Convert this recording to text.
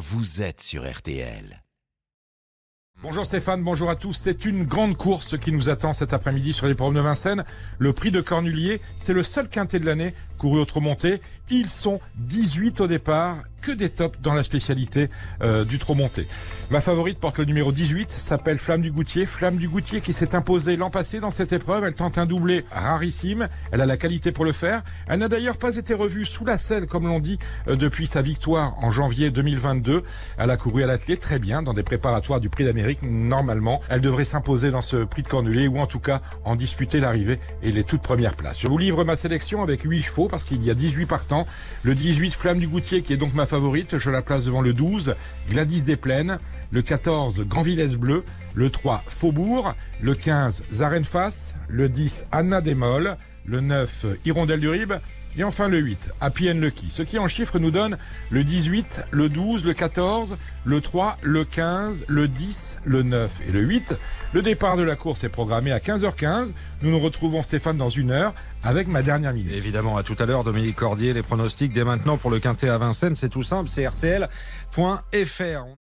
vous êtes sur RTL. Bonjour Stéphane, bonjour à tous. C'est une grande course qui nous attend cet après-midi sur les programmes de Vincennes. Le prix de Cornulier, c'est le seul quintet de l'année couru autre montée. Ils sont 18 au départ, que des tops dans la spécialité euh, du trop monté. Ma favorite porte le numéro 18, s'appelle Flamme du Goutier. Flamme du Goutier qui s'est imposée l'an passé dans cette épreuve. Elle tente un doublé rarissime. Elle a la qualité pour le faire. Elle n'a d'ailleurs pas été revue sous la selle, comme l'on dit, euh, depuis sa victoire en janvier 2022. Elle a couru à l'athlète très bien dans des préparatoires du prix d'Amérique. Normalement, elle devrait s'imposer dans ce prix de Cornulier ou en tout cas en disputer l'arrivée et les toutes premières places. Je vous livre ma sélection avec 8 chevaux parce qu'il y a 18 partants. Le 18 Flamme du Goutier qui est donc ma favorite, je la place devant le 12 Gladys des Plaines, le 14 Grand Villesse Bleu, le 3 Faubourg, le 15 Zarenfass, le 10 Anna Desmolles, le 9 Hirondelle du Rib et enfin le 8 Happy and Lucky. Ce qui en chiffres nous donne le 18, le 12, le 14, le 3, le 15, le 10, le 9 et le 8. Le départ de la course est programmé à 15h15. Nous nous retrouvons Stéphane dans une heure avec ma dernière minute. Évidemment, à tout à l'heure, Dominique Cordier, les pronostics dès maintenant pour le Quintet à Vincennes, c'est tout simple, c'est rtl.fr.